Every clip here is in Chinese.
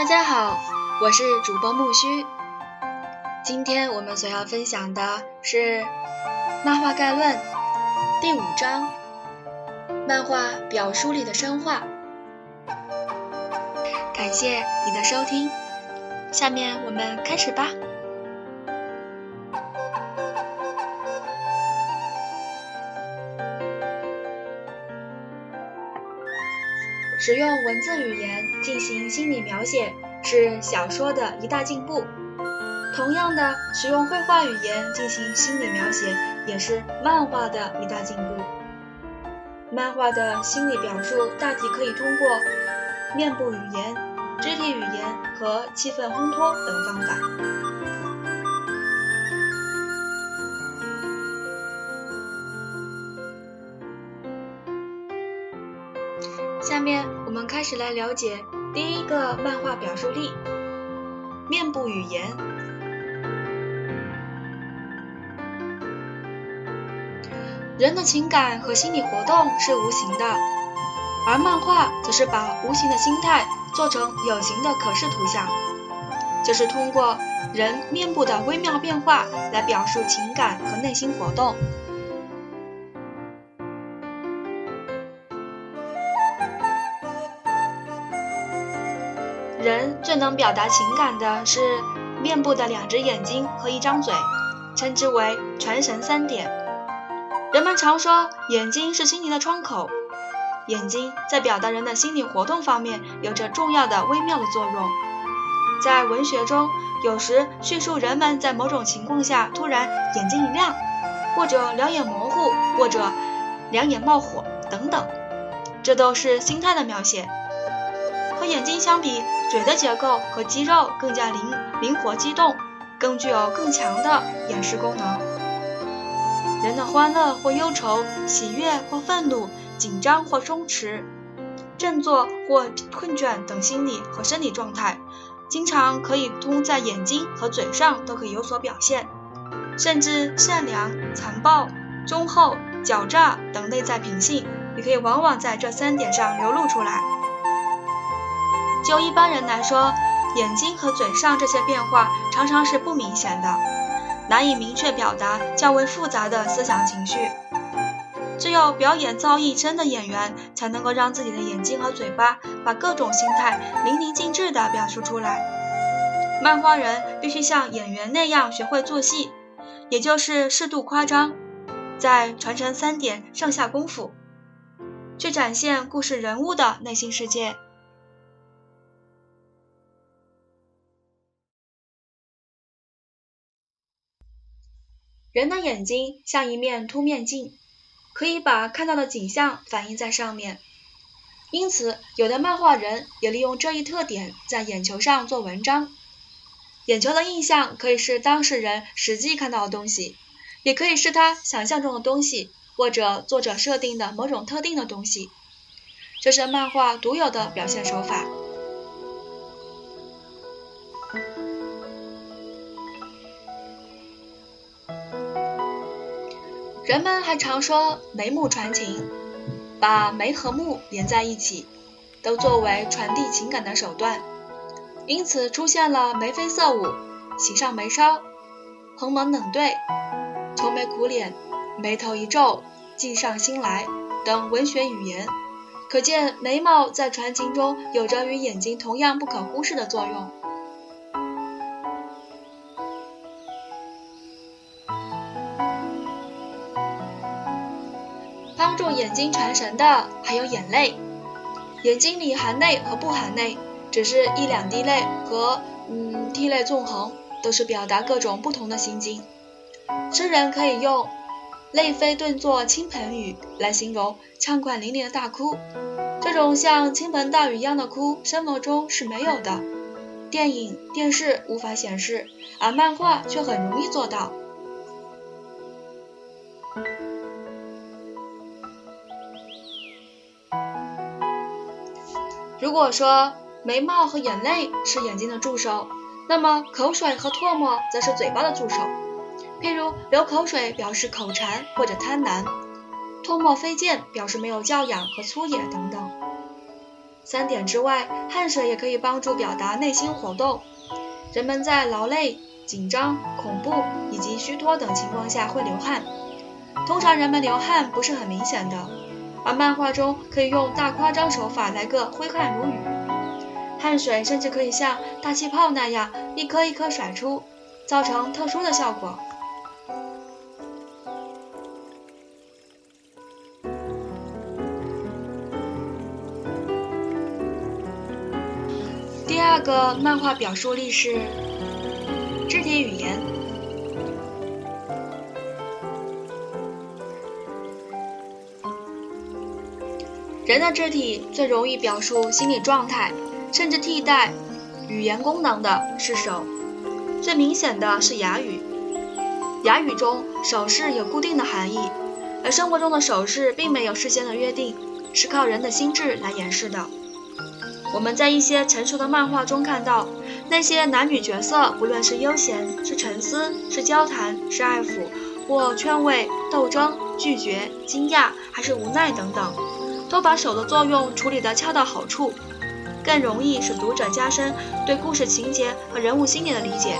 大家好，我是主播木须。今天我们所要分享的是《漫画概论》第五章《漫画表书里的生化》。感谢你的收听，下面我们开始吧。使用文字语言进行心理描写是小说的一大进步。同样的，使用绘画语言进行心理描写也是漫画的一大进步。漫画的心理表述大体可以通过面部语言、肢体语言和气氛烘托等方法。下面我们开始来了解第一个漫画表述力——面部语言。人的情感和心理活动是无形的，而漫画则是把无形的心态做成有形的可视图像，就是通过人面部的微妙变化来表述情感和内心活动。人最能表达情感的是面部的两只眼睛和一张嘴，称之为传神三点。人们常说眼睛是心灵的窗口，眼睛在表达人的心理活动方面有着重要的微妙的作用。在文学中，有时叙述人们在某种情况下突然眼睛一亮，或者两眼模糊，或者两眼冒火等等，这都是心态的描写。眼睛相比，嘴的结构和肌肉更加灵灵活机动，更具有更强的掩饰功能。人的欢乐或忧愁、喜悦或愤怒、紧张或松弛、振作或困倦等心理和生理状态，经常可以通在眼睛和嘴上都可以有所表现，甚至善良、残暴、忠厚、狡诈等内在品性，也可以往往在这三点上流露出来。就一般人来说，眼睛和嘴上这些变化常常是不明显的，难以明确表达较为复杂的思想情绪。只有表演造诣深的演员，才能够让自己的眼睛和嘴巴把各种心态淋漓尽致地表述出来。漫画人必须像演员那样学会做戏，也就是适度夸张，在传承三点上下功夫，去展现故事人物的内心世界。人的眼睛像一面凸面镜，可以把看到的景象反映在上面。因此，有的漫画人也利用这一特点，在眼球上做文章。眼球的印象可以是当事人实际看到的东西，也可以是他想象中的东西，或者作者设定的某种特定的东西。这是漫画独有的表现手法。人们还常说眉目传情，把眉和目连在一起，都作为传递情感的手段。因此出现了眉飞色舞、喜上眉梢、蓬门冷对、愁眉苦脸、眉头一皱、计上心来等文学语言，可见眉毛在传情中有着与眼睛同样不可忽视的作用。眼睛传神的还有眼泪，眼睛里含泪和不含泪，只是一两滴泪和嗯涕泪纵横，都是表达各种不同的心境。诗人可以用泪飞顿作倾盆雨来形容畅快淋漓的大哭，这种像倾盆大雨一样的哭，生活中是没有的，电影、电视无法显示，而漫画却很容易做到。如果说眉毛和眼泪是眼睛的助手，那么口水和唾沫则是嘴巴的助手。譬如流口水表示口馋或者贪婪，唾沫飞溅表示没有教养和粗野等等。三点之外，汗水也可以帮助表达内心活动。人们在劳累、紧张、恐怖以及虚脱等情况下会流汗。通常人们流汗不是很明显的，而漫画中可以用大夸张手法来个挥汗如雨。汗水甚至可以像大气泡那样一颗一颗甩出，造成特殊的效果。第二个漫画表述力是肢体语言。人的肢体最容易表述心理状态，甚至替代语言功能的是手。最明显的是哑语。哑语中手势有固定的含义，而生活中的手势并没有事先的约定，是靠人的心智来演示的。我们在一些成熟的漫画中看到，那些男女角色，不论是悠闲、是沉思、是交谈、是爱抚，或劝慰、斗争、拒绝、惊讶，还是无奈等等，都把手的作用处理得恰到好处，更容易使读者加深对故事情节和人物心理的理解。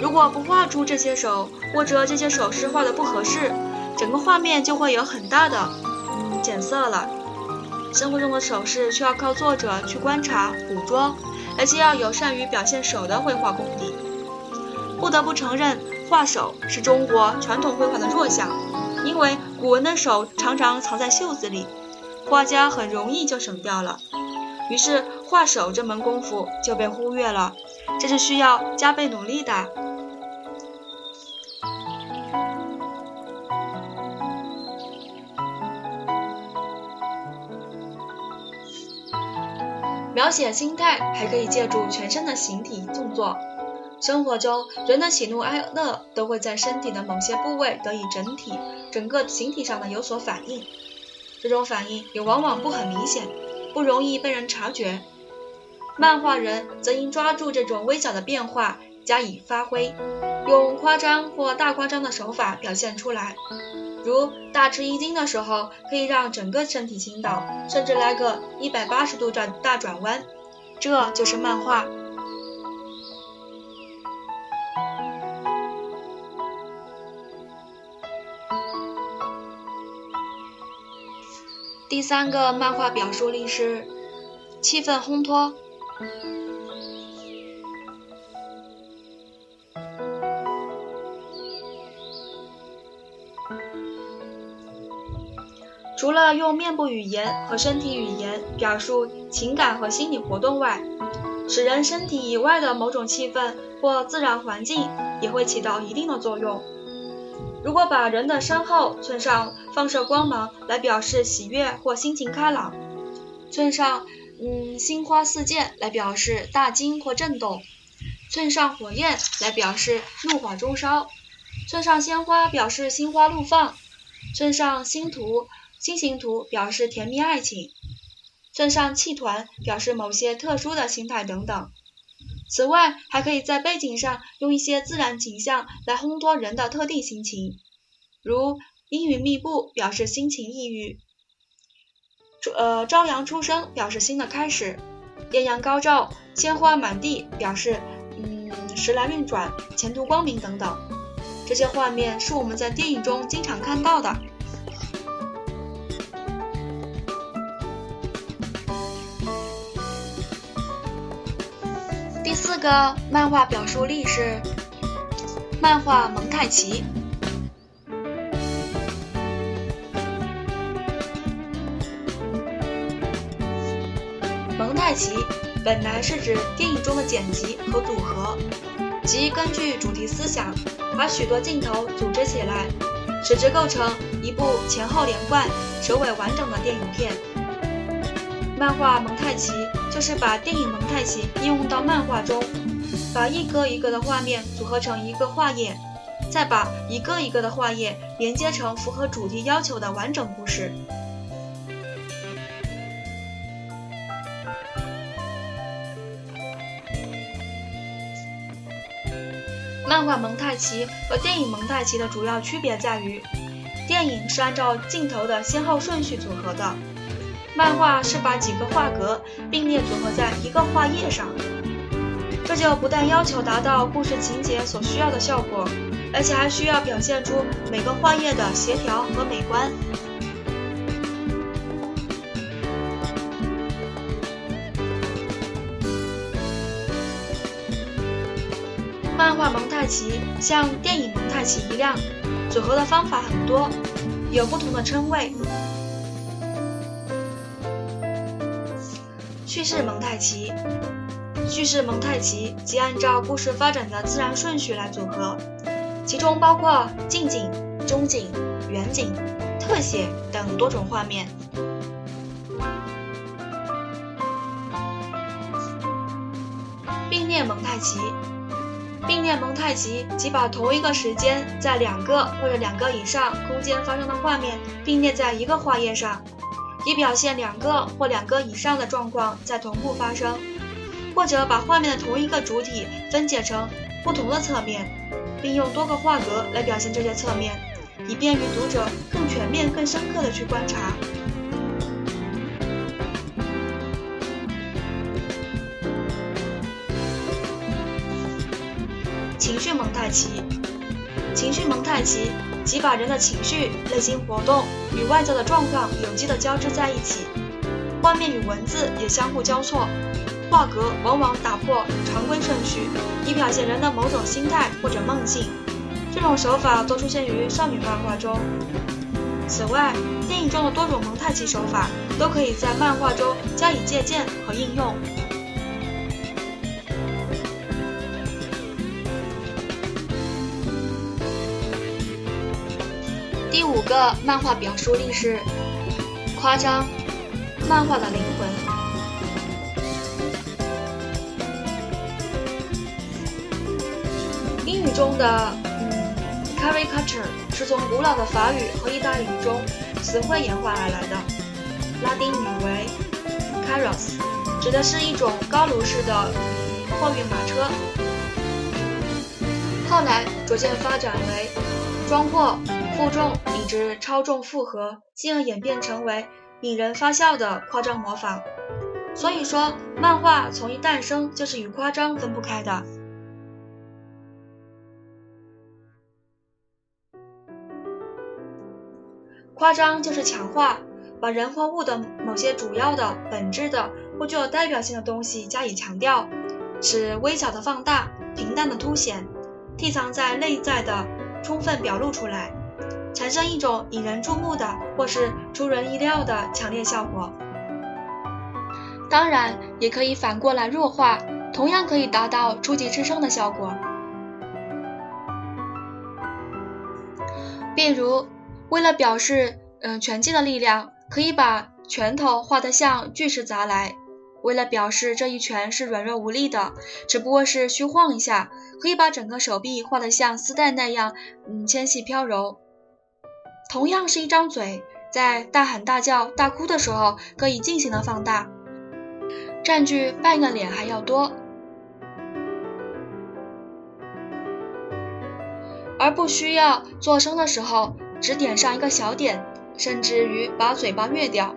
如果不画出这些手，或者这些手势画的不合适，整个画面就会有很大的嗯减色了。生活中的手势需要靠作者去观察、捕捉，而且要有善于表现手的绘画功底。不得不承认，画手是中国传统绘画的弱项，因为古文的手常常藏在袖子里，画家很容易就省掉了，于是画手这门功夫就被忽略了，这是需要加倍努力的。描写心态还可以借助全身的形体动作。生活中，人的喜怒哀乐都会在身体的某些部位得以整体、整个形体上的有所反应。这种反应也往往不很明显，不容易被人察觉。漫画人则应抓住这种微小的变化加以发挥，用夸张或大夸张的手法表现出来。如大吃一惊的时候，可以让整个身体倾倒，甚至来个一百八十度转大转弯，这就是漫画。第三个漫画表述力是气氛烘托。除了用面部语言和身体语言表述情感和心理活动外，使人身体以外的某种气氛或自然环境也会起到一定的作用。如果把人的身后寸上放射光芒来表示喜悦或心情开朗，寸上嗯心花四溅来表示大惊或震动，寸上火焰来表示怒火中烧，寸上鲜花表示心花怒放，寸上星图。心形图表示甜蜜爱情，寸上气团表示某些特殊的心态等等。此外，还可以在背景上用一些自然景象来烘托人的特定心情，如阴云密布表示心情抑郁，呃朝阳初升表示新的开始，艳阳高照、鲜花满地表示嗯时来运转、前途光明等等。这些画面是我们在电影中经常看到的。四个漫画表述力是漫画蒙太奇。蒙太奇本来是指电影中的剪辑和组合，即根据主题思想，把许多镜头组织起来，使之构成一部前后连贯、首尾完整的电影片。漫画蒙太奇就是把电影蒙太奇应用到漫画中，把一个一个的画面组合成一个画页，再把一个一个的画页连接成符合主题要求的完整故事。漫画蒙太奇和电影蒙太奇的主要区别在于，电影是按照镜头的先后顺序组合的。漫画是把几个画格并列组合在一个画页上，这就不但要求达到故事情节所需要的效果，而且还需要表现出每个画页的协调和美观。漫画蒙太奇像电影蒙太奇一样，组合的方法很多，有不同的称谓。叙事蒙太奇，叙事蒙太奇即按照故事发展的自然顺序来组合，其中包括近景、中景、远景、特写等多种画面。并列蒙太奇，并列蒙太奇即把同一个时间在两个或者两个以上空间发生的画面并列在一个画页上。以表现两个或两个以上的状况在同步发生，或者把画面的同一个主体分解成不同的侧面，并用多个画格来表现这些侧面，以便于读者更全面、更深刻的去观察。情绪蒙太奇，情绪蒙太奇。即把人的情绪、内心活动与外在的状况有机的交织在一起，画面与文字也相互交错，画格往往打破常规顺序，以表现人的某种心态或者梦境。这种手法多出现于少女漫画中。此外，电影中的多种蒙太奇手法都可以在漫画中加以借鉴和应用。五个漫画表述力是夸张，漫画的灵魂。英语中的嗯，caricature 是从古老的法语和意大利语中词汇演化而来的，拉丁语为 carros，指的是一种高炉式的货运马车，后来逐渐发展为装货。负重之超重负荷，进而演变成为引人发笑的夸张模仿。所以说，漫画从一诞生就是与夸张分不开的。夸张就是强化，把人或物的某些主要的、本质的或具有代表性的东西加以强调，使微小的放大、平淡的凸显、替藏在内在的充分表露出来。产生一种引人注目的或是出人意料的强烈效果。当然，也可以反过来弱化，同样可以达到初级制胜的效果。例如，为了表示嗯拳击的力量，可以把拳头画得像巨石砸来；为了表示这一拳是软弱无力的，只不过是虚晃一下，可以把整个手臂画得像丝带那样嗯纤细飘柔。同样是一张嘴，在大喊大叫、大哭的时候，可以尽情的放大，占据半个脸还要多；而不需要做声的时候，只点上一个小点，甚至于把嘴巴灭掉。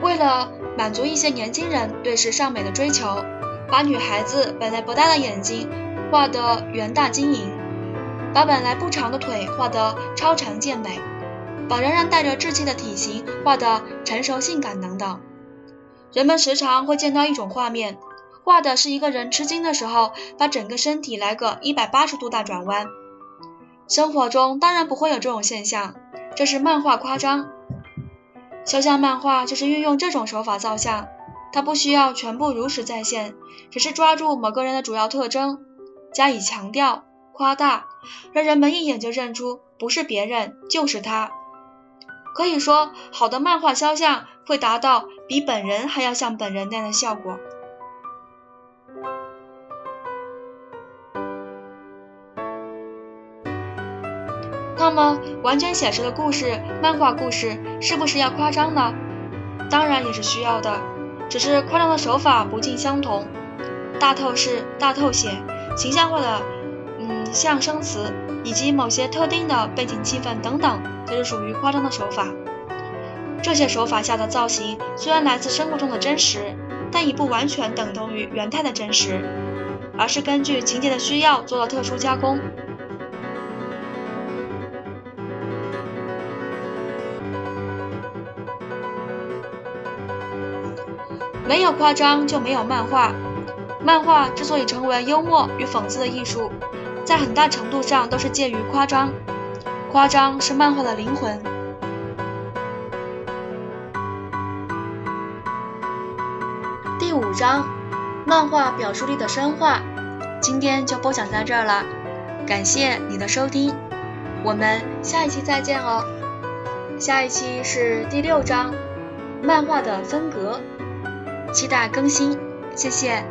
为了满足一些年轻人对时尚美的追求，把女孩子本来不大的眼睛画得圆大晶莹。把本来不长的腿画得超长健美，把仍然带着稚气的体型画得成熟性感等等。人们时常会见到一种画面，画的是一个人吃惊的时候，把整个身体来个一百八十度大转弯。生活中当然不会有这种现象，这是漫画夸张。肖像漫画就是运用这种手法造像，它不需要全部如实再现，只是抓住某个人的主要特征，加以强调。夸大，让人们一眼就认出不是别人就是他。可以说，好的漫画肖像会达到比本人还要像本人那样的效果。那么，完全写实的故事，漫画故事是不是要夸张呢？当然也是需要的，只是夸张的手法不尽相同。大透视、大透写、形象化的。象声词以及某些特定的背景气氛等等，这是属于夸张的手法。这些手法下的造型虽然来自生活中的真实，但已不完全等同于原态的真实，而是根据情节的需要做了特殊加工。没有夸张就没有漫画。漫画之所以成为幽默与讽刺的艺术，在很大程度上都是介于夸张。夸张是漫画的灵魂。第五章，漫画表述力的深化，今天就播讲到这儿了，感谢你的收听，我们下一期再见哦。下一期是第六章，漫画的分格，期待更新，谢谢。